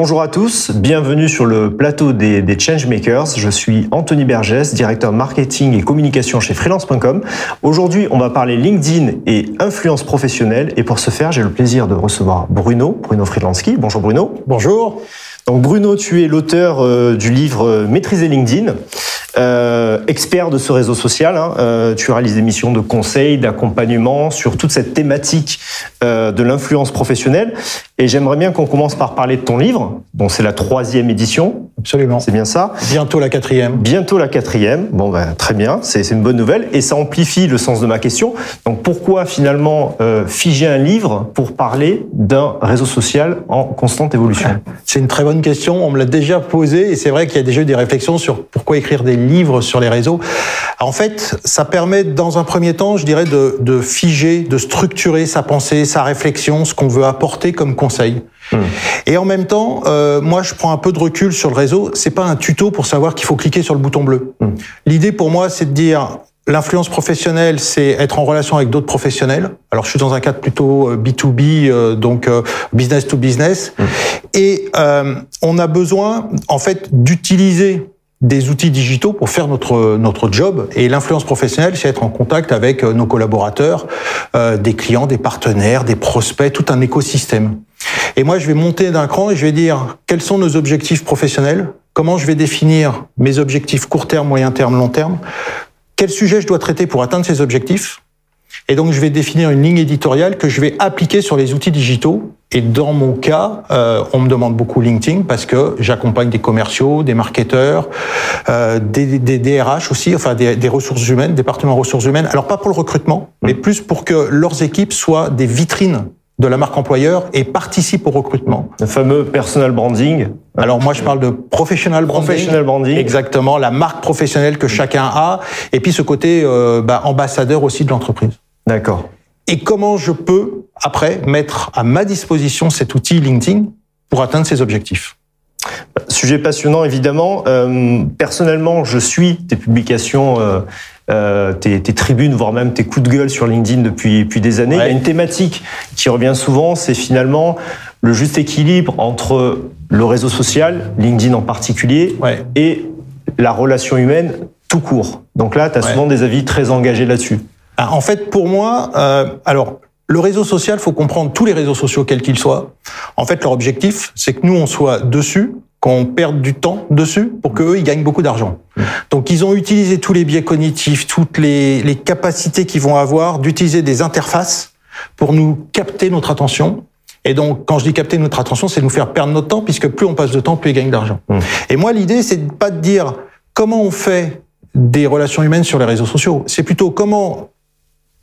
Bonjour à tous, bienvenue sur le plateau des, des Changemakers. Je suis Anthony Bergès, directeur marketing et communication chez freelance.com. Aujourd'hui, on va parler LinkedIn et influence professionnelle. Et pour ce faire, j'ai le plaisir de recevoir Bruno, Bruno Friedlanski. Bonjour Bruno. Bonjour. Donc Bruno, tu es l'auteur euh, du livre euh, Maîtriser LinkedIn. Euh, expert de ce réseau social, hein, euh, tu réalises des missions de conseil, d'accompagnement sur toute cette thématique euh, de l'influence professionnelle. Et j'aimerais bien qu'on commence par parler de ton livre. Bon, c'est la troisième édition. Absolument. C'est bien ça. Bientôt la quatrième. Bientôt la quatrième. Bon, ben, très bien. C'est une bonne nouvelle. Et ça amplifie le sens de ma question. Donc, pourquoi finalement figer un livre pour parler d'un réseau social en constante évolution? C'est une très bonne question. On me l'a déjà posé et c'est vrai qu'il y a déjà eu des réflexions sur pourquoi écrire des livres sur les réseaux. En fait, ça permet dans un premier temps, je dirais, de, de figer, de structurer sa pensée, sa réflexion, ce qu'on veut apporter comme conseil. Hmm. Et en même temps, euh, moi, je prends un peu de recul sur le réseau. C'est pas un tuto pour savoir qu'il faut cliquer sur le bouton bleu. Hmm. L'idée pour moi, c'est de dire L'influence professionnelle, c'est être en relation avec d'autres professionnels. Alors, je suis dans un cadre plutôt B2B, euh, euh, donc business to business. Hmm. Et euh, on a besoin, en fait, d'utiliser des outils digitaux pour faire notre notre job et l'influence professionnelle c'est être en contact avec nos collaborateurs, euh, des clients, des partenaires, des prospects, tout un écosystème. Et moi, je vais monter d'un cran et je vais dire quels sont nos objectifs professionnels, comment je vais définir mes objectifs court terme, moyen terme, long terme, quel sujet je dois traiter pour atteindre ces objectifs? Et donc, je vais définir une ligne éditoriale que je vais appliquer sur les outils digitaux. Et dans mon cas, euh, on me demande beaucoup LinkedIn parce que j'accompagne des commerciaux, des marketeurs, euh, des, des, DRH aussi, enfin des, des, ressources humaines, départements ressources humaines. Alors pas pour le recrutement, mais plus pour que leurs équipes soient des vitrines de la marque employeur et participe au recrutement. Le fameux personal branding. Alors moi je parle de professional branding. Professional branding. Exactement, la marque professionnelle que chacun a et puis ce côté euh, bah, ambassadeur aussi de l'entreprise. D'accord. Et comment je peux après mettre à ma disposition cet outil LinkedIn pour atteindre ces objectifs? Sujet passionnant évidemment. Euh, personnellement, je suis tes publications. Euh, euh, tes, tes, tribunes, voire même tes coups de gueule sur LinkedIn depuis, depuis des années. Ouais. Il y a une thématique qui revient souvent, c'est finalement le juste équilibre entre le réseau social, LinkedIn en particulier, ouais. et la relation humaine tout court. Donc là, tu as ouais. souvent des avis très engagés là-dessus. Ah, en fait, pour moi, euh, alors le réseau social, faut comprendre tous les réseaux sociaux, quels qu'ils soient. En fait, leur objectif, c'est que nous, on soit dessus qu'on perde du temps dessus pour qu'eux, ils gagnent beaucoup d'argent. Donc, ils ont utilisé tous les biais cognitifs, toutes les, les capacités qu'ils vont avoir d'utiliser des interfaces pour nous capter notre attention. Et donc, quand je dis capter notre attention, c'est nous faire perdre notre temps, puisque plus on passe de temps, plus ils gagnent d'argent. Mmh. Et moi, l'idée, c'est pas de dire comment on fait des relations humaines sur les réseaux sociaux. C'est plutôt comment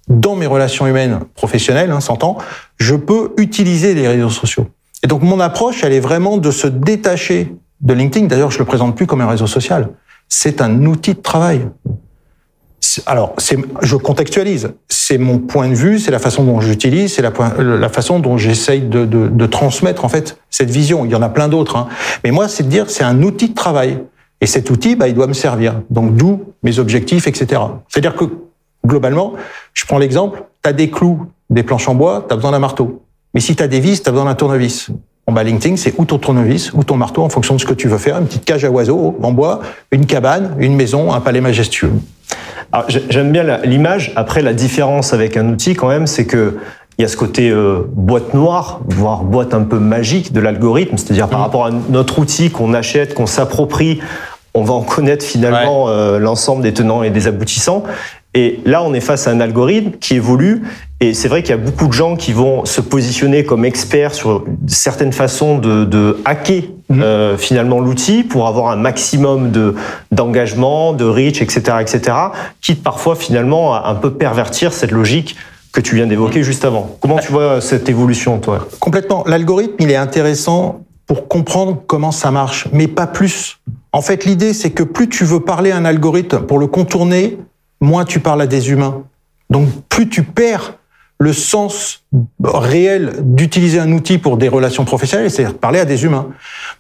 dans mes relations humaines professionnelles, hein, s'entend, je peux utiliser les réseaux sociaux. Et donc mon approche, elle est vraiment de se détacher de LinkedIn. D'ailleurs, je le présente plus comme un réseau social. C'est un outil de travail. Alors, je contextualise. C'est mon point de vue, c'est la façon dont j'utilise, c'est la, la, façon dont j'essaye de, de, de, transmettre en fait cette vision. Il y en a plein d'autres, hein. mais moi, c'est de dire c'est un outil de travail. Et cet outil, bah, il doit me servir. Donc, d'où mes objectifs, etc. C'est-à-dire que globalement, je prends l'exemple, tu as des clous, des planches en bois, tu as besoin d'un marteau. Mais si tu as des vis, tu as besoin d'un tournevis. Bon, bah, LinkedIn, c'est ou ton tournevis ou ton marteau en fonction de ce que tu veux faire. Une petite cage à oiseaux en bois, une cabane, une maison, un palais majestueux. Alors, j'aime bien l'image. Après, la différence avec un outil, quand même, c'est que il y a ce côté euh, boîte noire, voire boîte un peu magique de l'algorithme, c'est-à-dire par mmh. rapport à notre outil qu'on achète, qu'on s'approprie, on va en connaître finalement ouais. euh, l'ensemble des tenants et des aboutissants. Et là, on est face à un algorithme qui évolue. Et c'est vrai qu'il y a beaucoup de gens qui vont se positionner comme experts sur certaines façons de, de hacker mmh. euh, finalement l'outil pour avoir un maximum de d'engagement, de reach, etc., etc. Quitte parfois finalement à un peu pervertir cette logique que tu viens d'évoquer mmh. juste avant. Comment tu vois cette évolution, toi? Complètement. L'algorithme, il est intéressant pour comprendre comment ça marche, mais pas plus. En fait, l'idée, c'est que plus tu veux parler à un algorithme pour le contourner, moins tu parles à des humains. Donc plus tu perds le sens réel d'utiliser un outil pour des relations professionnelles, c'est-à-dire parler à des humains.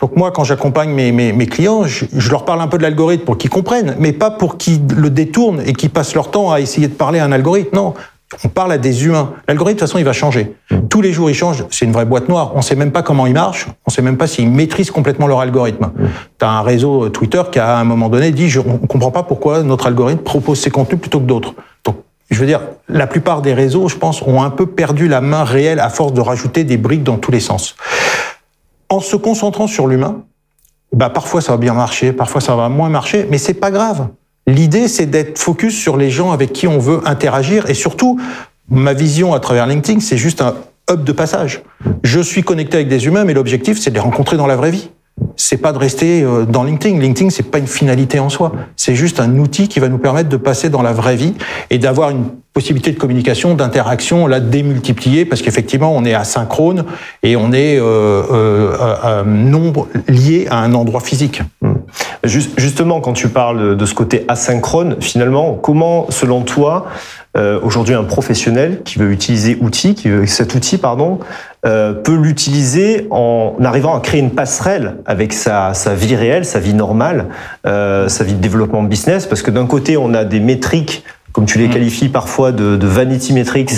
Donc moi, quand j'accompagne mes, mes, clients, je, je, leur parle un peu de l'algorithme pour qu'ils comprennent, mais pas pour qu'ils le détournent et qu'ils passent leur temps à essayer de parler à un algorithme. Non, on parle à des humains. L'algorithme, de toute façon, il va changer. Tous les jours, il change. C'est une vraie boîte noire. On sait même pas comment il marche. On sait même pas s'ils maîtrisent complètement leur algorithme. Tu as un réseau Twitter qui, à un moment donné, dit, je, on comprend pas pourquoi notre algorithme propose ces contenus plutôt que d'autres. Donc, je veux dire, la plupart des réseaux, je pense, ont un peu perdu la main réelle à force de rajouter des briques dans tous les sens. En se concentrant sur l'humain, bah, parfois ça va bien marcher, parfois ça va moins marcher, mais c'est pas grave. L'idée, c'est d'être focus sur les gens avec qui on veut interagir et surtout, ma vision à travers LinkedIn, c'est juste un hub de passage. Je suis connecté avec des humains, mais l'objectif, c'est de les rencontrer dans la vraie vie. C'est pas de rester euh, dans LinkedIn. LinkedIn, c'est pas une finalité en soi. C'est juste un outil qui va nous permettre de passer dans la vraie vie et d'avoir une possibilité de communication, d'interaction, là démultipliée, parce qu'effectivement, on est asynchrone et on est euh, euh, nombre lié à un endroit physique. Justement, quand tu parles de ce côté asynchrone, finalement, comment, selon toi, euh, aujourd'hui un professionnel qui veut utiliser outil, qui veut, cet outil, pardon, euh, peut l'utiliser en arrivant à créer une passerelle avec sa, sa vie réelle, sa vie normale, euh, sa vie de développement business, parce que d'un côté, on a des métriques comme tu les mm. qualifies parfois de, de vanity metrics,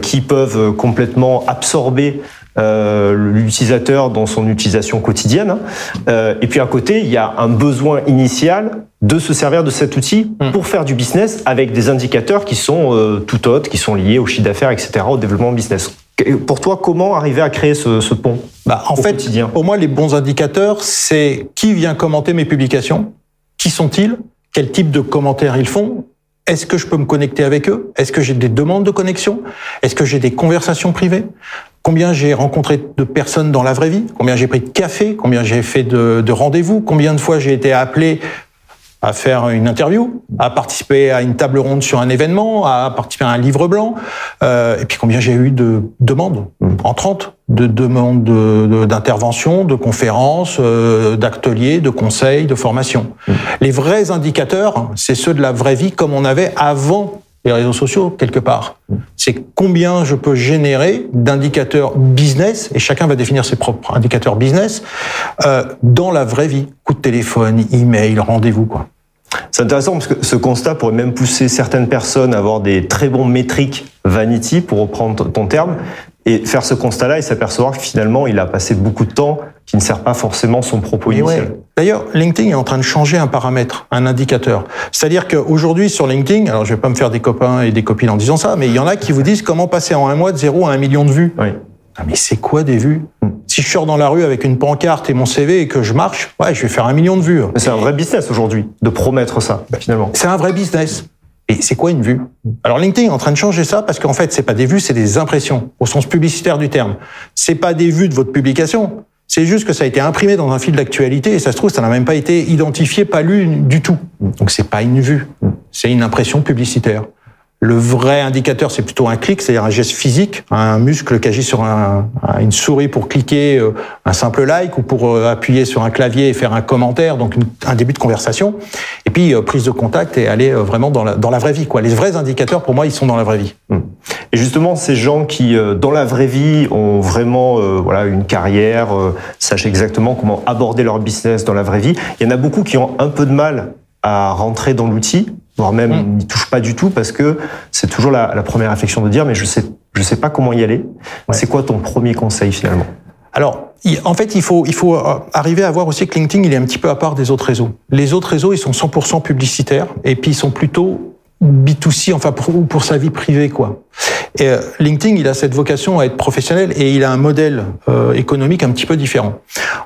qui peuvent complètement absorber l'utilisateur dans son utilisation quotidienne. Euh, et puis à côté, il y a un besoin initial de se servir de cet outil mm. pour faire du business avec des indicateurs qui sont euh, tout autres, qui sont liés au chiffre d'affaires, etc., au développement business. Pour toi, comment arriver à créer ce, ce pont bah, En fait, quotidien? pour moi, les bons indicateurs, c'est qui vient commenter mes publications, qui sont-ils, quel type de commentaires ils font, est-ce que je peux me connecter avec eux Est-ce que j'ai des demandes de connexion Est-ce que j'ai des conversations privées? Combien j'ai rencontré de personnes dans la vraie vie? Combien j'ai pris de café? Combien j'ai fait de, de rendez-vous? Combien de fois j'ai été appelé à faire une interview, à participer à une table ronde sur un événement, à participer à un livre blanc? Euh, et puis combien j'ai eu de demandes? En 30 de demandes d'intervention, de, de, conférences, euh, d'ateliers, de conseils, de formations. Mmh. Les vrais indicateurs, c'est ceux de la vraie vie comme on avait avant les réseaux sociaux quelque part. C'est combien je peux générer d'indicateurs business, et chacun va définir ses propres indicateurs business, euh, dans la vraie vie. Coup de téléphone, email, rendez-vous, quoi. C'est intéressant parce que ce constat pourrait même pousser certaines personnes à avoir des très bons métriques vanity, pour reprendre ton terme, et faire ce constat-là et s'apercevoir que finalement, il a passé beaucoup de temps qui ne sert pas forcément son propos initial. Ouais. D'ailleurs, LinkedIn est en train de changer un paramètre, un indicateur. C'est-à-dire qu'aujourd'hui, sur LinkedIn, alors je vais pas me faire des copains et des copines en disant ça, mais il y en a qui vous disent comment passer en un mois de zéro à un million de vues. Oui. Ah, mais c'est quoi des vues? Hmm. Si je sors dans la rue avec une pancarte et mon CV et que je marche, ouais, je vais faire un million de vues. Mais c'est un vrai business aujourd'hui de promettre ça, bah, finalement. C'est un vrai business. Et c'est quoi une vue? Alors LinkedIn est en train de changer ça parce qu'en fait, c'est pas des vues, c'est des impressions au sens publicitaire du terme. C'est pas des vues de votre publication. C'est juste que ça a été imprimé dans un fil d'actualité et ça se trouve, ça n'a même pas été identifié, pas lu du tout. Donc c'est pas une vue, c'est une impression publicitaire. Le vrai indicateur, c'est plutôt un clic, c'est-à-dire un geste physique, un muscle qui agit sur un, une souris pour cliquer euh, un simple like ou pour euh, appuyer sur un clavier et faire un commentaire, donc un début de conversation. Puis euh, prise de contact et aller vraiment dans la, dans la vraie vie. Quoi. Les vrais indicateurs, pour moi, ils sont dans la vraie vie. Hmm. Et justement, ces gens qui, dans la vraie vie, ont vraiment voilà une carrière, sachent exactement comment aborder leur business dans la vraie vie, il y en a beaucoup qui ont un peu de mal à rentrer dans l'outil voire même mm. n'y touche pas du tout parce que c'est toujours la, la, première réflexion de dire mais je sais je sais pas comment y aller. Ouais. C'est quoi ton premier conseil finalement? Alors en fait, il faut, il faut euh, arriver à voir aussi que LinkedIn, il est un petit peu à part des autres réseaux. Les autres réseaux, ils sont 100% publicitaires et puis ils sont plutôt B2C, enfin pour, pour sa vie privée, quoi. Euh, LinkedIn, il a cette vocation à être professionnel et il a un modèle euh, économique un petit peu différent.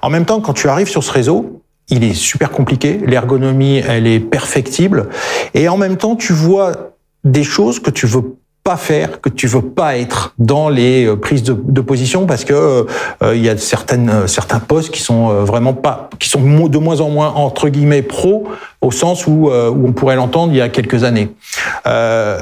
En même temps, quand tu arrives sur ce réseau, il est super compliqué. L'ergonomie, elle est perfectible. Et en même temps, tu vois des choses que tu veux faire, que tu veux pas être dans les euh, prises de, position parce que euh, il y a certaines euh, certains postes qui sont euh, vraiment pas qui sont de moins en moins entre guillemets pro au sens où on pourrait l'entendre il y a quelques années. Euh,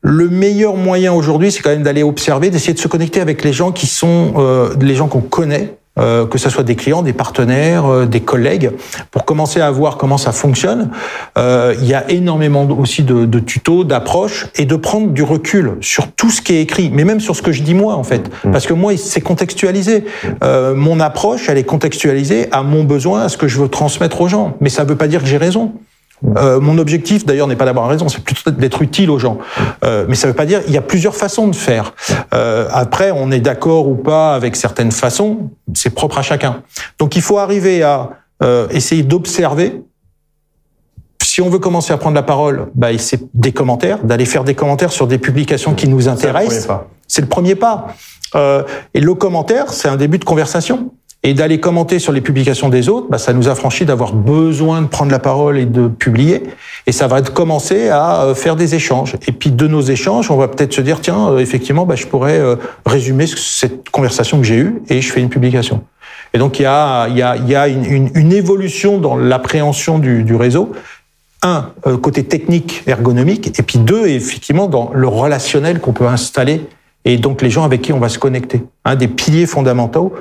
le meilleur moyen aujourd'hui, c'est quand même d'aller observer, d'essayer de se connecter avec les gens qui sont les gens qu'on connaît, euh, que ce soit des clients, des partenaires, euh, des collègues, pour commencer à voir comment ça fonctionne. Euh, il y a énormément aussi de, de tutos, d'approches, et de prendre du recul sur tout ce qui est écrit, mais même sur ce que je dis moi en fait, mmh. parce que moi c'est contextualisé. Euh, mon approche, elle est contextualisée à mon besoin, à ce que je veux transmettre aux gens, mais ça ne veut pas dire que j'ai raison. Euh, mon objectif, d'ailleurs, n'est pas d'avoir raison, c'est plutôt d'être utile aux gens. Euh, mais ça ne veut pas dire, il y a plusieurs façons de faire. Euh, après, on est d'accord ou pas avec certaines façons, c'est propre à chacun. Donc, il faut arriver à euh, essayer d'observer. Si on veut commencer à prendre la parole, bah, c'est des commentaires, d'aller faire des commentaires sur des publications qui nous intéressent. C'est le premier pas. Euh, et le commentaire, c'est un début de conversation et d'aller commenter sur les publications des autres, bah, ça nous a franchi d'avoir besoin de prendre la parole et de publier. Et ça va commencer à euh, faire des échanges. Et puis de nos échanges, on va peut-être se dire, tiens, euh, effectivement, bah, je pourrais euh, résumer cette conversation que j'ai eue et je fais une publication. Et donc il y a, y a, y a une, une, une évolution dans l'appréhension du, du réseau un, côté technique, ergonomique, et puis deux, effectivement, dans le relationnel qu'on peut installer, et donc les gens avec qui on va se connecter. Un des piliers fondamentaux,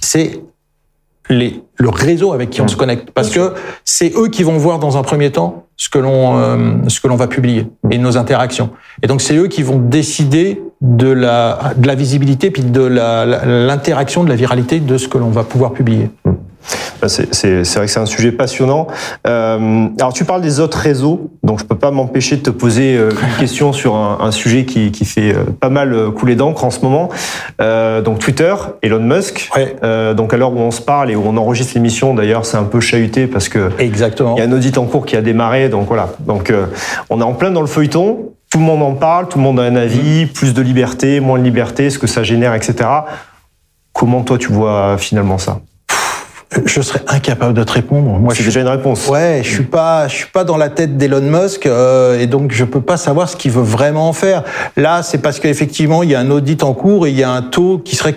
c'est les, le réseau avec qui on se connecte, parce que c'est eux qui vont voir dans un premier temps ce que l'on euh, ce que l'on va publier et nos interactions. Et donc c'est eux qui vont décider de la de la visibilité puis de l'interaction, de la viralité de ce que l'on va pouvoir publier. C'est vrai que c'est un sujet passionnant. Euh, alors tu parles des autres réseaux, donc je peux pas m'empêcher de te poser euh, une question sur un, un sujet qui, qui, fait euh, pas mal couler d'encre en ce moment. Euh, donc Twitter, Elon Musk. Ouais. Euh, donc à l'heure où on se parle et où on enregistre l'émission, d'ailleurs, c'est un peu chahuté parce que exactement. Il y a un audit en cours qui a démarré, donc voilà. Donc on est en plein dans le feuilleton. Tout le monde en parle, tout le monde a un avis, mmh. plus de liberté, moins de liberté, ce que ça génère, etc. Comment toi tu vois finalement ça? Je serais incapable de te répondre. Moi, c'est déjà une réponse. Ouais, je suis pas, je suis pas dans la tête d'Elon Musk euh, et donc je peux pas savoir ce qu'il veut vraiment faire. Là, c'est parce qu'effectivement, il y a un audit en cours et il y a un taux qui serait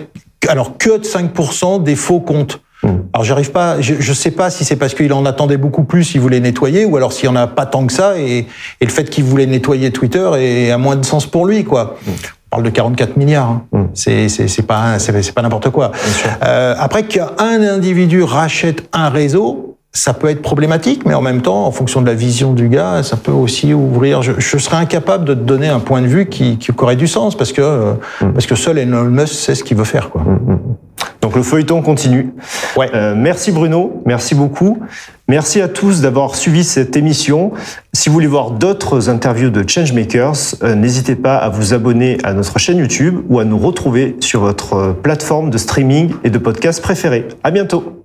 alors que de 5% des faux comptes. Hmm. Alors j'arrive pas, je, je sais pas si c'est parce qu'il en attendait beaucoup plus, il voulait nettoyer, ou alors s'il y en a pas tant que ça, et, et le fait qu'il voulait nettoyer Twitter est, a moins de sens pour lui, quoi. Hmm parle de 44 milliards. Hein. Mm. C'est c'est pas c'est pas n'importe quoi. Euh, après qu'un individu rachète un réseau, ça peut être problématique, mais en même temps, en fonction de la vision du gars, ça peut aussi ouvrir. Je, je serais incapable de te donner un point de vue qui, qui aurait du sens parce que euh, mm. parce que seul Elon Musk sait ce qu'il veut faire. Quoi. Mm, donc le feuilleton continue. Ouais. Euh, merci Bruno, merci beaucoup. Merci à tous d'avoir suivi cette émission. Si vous voulez voir d'autres interviews de Changemakers, euh, n'hésitez pas à vous abonner à notre chaîne YouTube ou à nous retrouver sur votre plateforme de streaming et de podcast préférée. À bientôt.